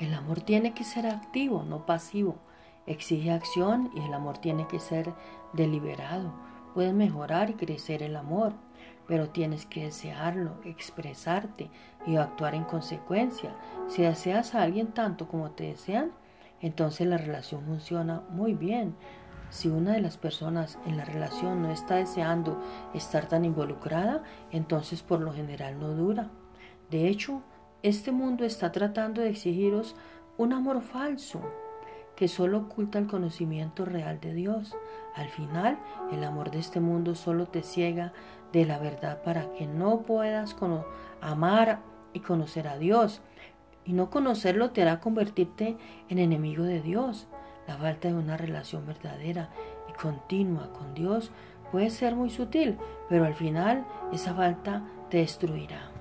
El amor tiene que ser activo, no pasivo. Exige acción y el amor tiene que ser deliberado. Puedes mejorar y crecer el amor, pero tienes que desearlo, expresarte y actuar en consecuencia. Si deseas a alguien tanto como te desean, entonces la relación funciona muy bien. Si una de las personas en la relación no está deseando estar tan involucrada, entonces por lo general no dura. De hecho, este mundo está tratando de exigiros un amor falso que solo oculta el conocimiento real de Dios. Al final, el amor de este mundo solo te ciega de la verdad para que no puedas amar y conocer a Dios. Y no conocerlo te hará convertirte en enemigo de Dios. La falta de una relación verdadera y continua con Dios puede ser muy sutil, pero al final esa falta te destruirá.